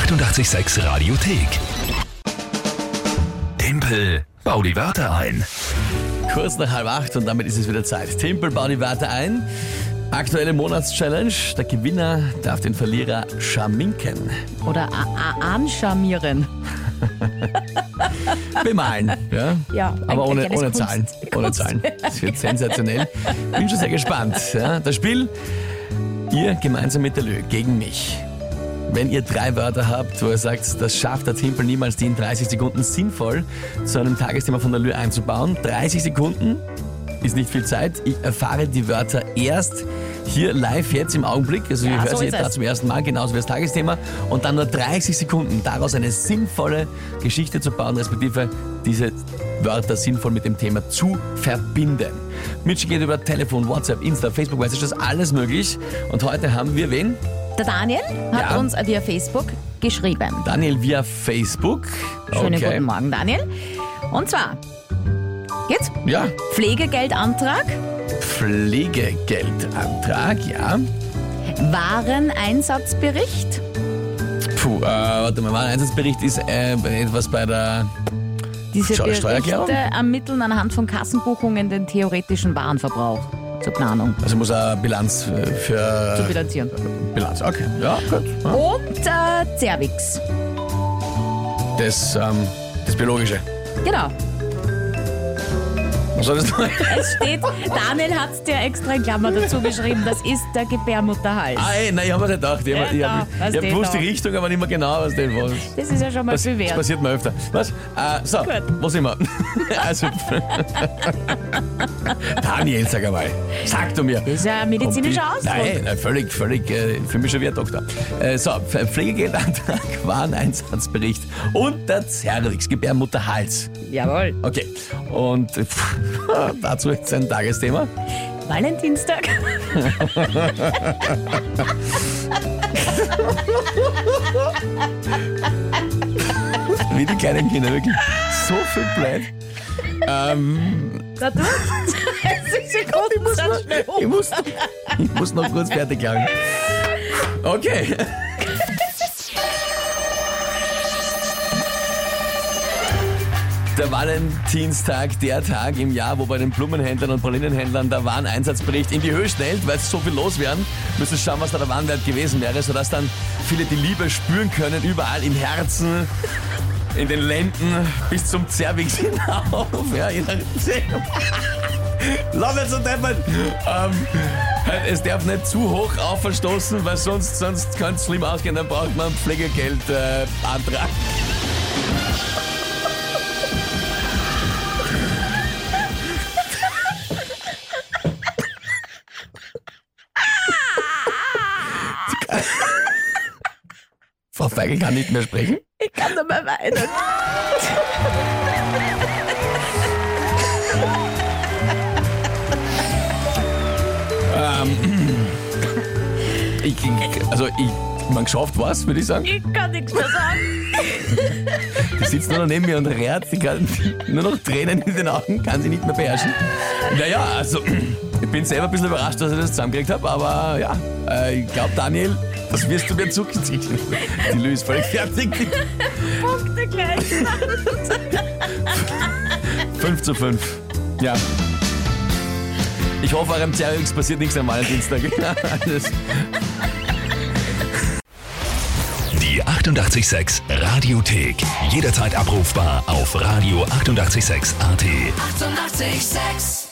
886 Radiothek. Tempel, bau die Wörter ein. Kurz nach halb acht und damit ist es wieder Zeit. Tempel, bau die Wörter ein. Aktuelle Monatschallenge. Der Gewinner darf den Verlierer schaminken. Oder a- a- anscharmieren. Bemalen. Ja? Ja, Aber ohne, ohne Kunst- Zahlen. Ohne. Zahlen. Das wird sensationell. Bin schon sehr gespannt. Ja? Das Spiel, ihr gemeinsam mit der Lö gegen mich. Wenn ihr drei Wörter habt, wo ihr sagt, das schafft der Timpel niemals, die in 30 Sekunden sinnvoll zu einem Tagesthema von der Lö einzubauen. 30 Sekunden ist nicht viel Zeit. Ich erfahre die Wörter erst hier live jetzt im Augenblick. Also Ja, ihr hört so sie jetzt zum ersten Mal, genauso wie das Tagesthema. Und dann nur 30 Sekunden, daraus eine sinnvolle Geschichte zu bauen, respektive diese Wörter sinnvoll mit dem Thema zu verbinden. Mitch geht über Telefon, WhatsApp, Insta, Facebook, weiß ich, das alles möglich. Und heute haben wir wen? Der Daniel hat Ja. uns via Facebook geschrieben. Daniel via Facebook. Schönen okay. guten Morgen, Daniel. Und zwar, geht's? Ja, Pflegegeldantrag, Pflegegeldantrag, ja. Wareneinsatzbericht, Puh, äh, warte mal, mein Einsatzbericht ist äh, etwas bei der diese Steu- Steuererklärung? Berichte ermitteln anhand von Kassenbuchungen den theoretischen Warenverbrauch zur Planung, Also muss eine Bilanz äh, zu für bilanzieren. Bilanz. Okay, ja, gut. Ja. Und äh, Cervix. Das, ähm, das Biologische. Genau. Was soll das noch? Es steht, Daniel hat dir extra in Klammer dazu geschrieben, das ist der Gebärmutterhals. Ah, ey, nein, ich habe mir nicht gedacht. Ich Ja, habe da, hab, ich hab gewusst die? Richtung, aber nicht mehr genau, was das war. Das ist ja schon mal Das, viel das passiert mir öfter. Was? Äh, so, Gut. wo sind wir? also, Daniel, sag einmal. Sag du mir. Das ist ja ein medizinischer Ausdruck. Nein, nein, völlig, völlig, äh, für mich schon wie ein Doktor. Äh, so, Pf- Pflegegeldantrag, Wareneinsatzbericht und der Cervix, Gebärmutterhals. Jawohl. Okay, und pff, dazu jetzt ein Tagesthema. Valentinstag. Wie die kleinen Kinder, wirklich so viel Blöd. Ähm, Na du? 30 Sekunden, sehr schnell ich, um. muss, ich muss noch kurz fertig lang. Okay. Der Valentinstag, der Tag im Jahr, wo bei den Blumenhändlern und Pralinenhändlern der Wareneinsatzbericht in die Höhe schnellt, weil es so viel los werden, müssen schauen, was da der Warenwert gewesen wäre, sodass dann viele die Liebe spüren können, überall im Herzen, in den Lenden, bis zum Zervix hinauf. Ja, je Lass nicht so deppert. Ähm, es darf nicht zu hoch aufverstoßen, weil sonst, sonst kann es schlimm ausgehen, dann braucht man einen Pflegegeldantrag. Äh, Frau Feigl kann nicht mehr sprechen. Ich kann nur mehr weinen. Ich, also ich, man geschafft was, würde ich sagen. Ich kann nichts mehr sagen. Die sitzt nur noch neben mir und rät, sie kann nur noch Tränen in den Augen, kann sie nicht mehr beherrschen. Naja, also ich bin selber ein bisschen überrascht, dass ich das zusammengekriegt habe, aber ja, äh, ich glaube, Daniel, das wirst du mir zuziehen. Die Lü ist völlig fertig. Punkte gleich. 5 zu 5. Ja. Ich hoffe, eurem Zerrix passiert nichts am Valentinstag. Alles. Die 886 Radiothek. Jederzeit abrufbar auf radio886.at. 886! 886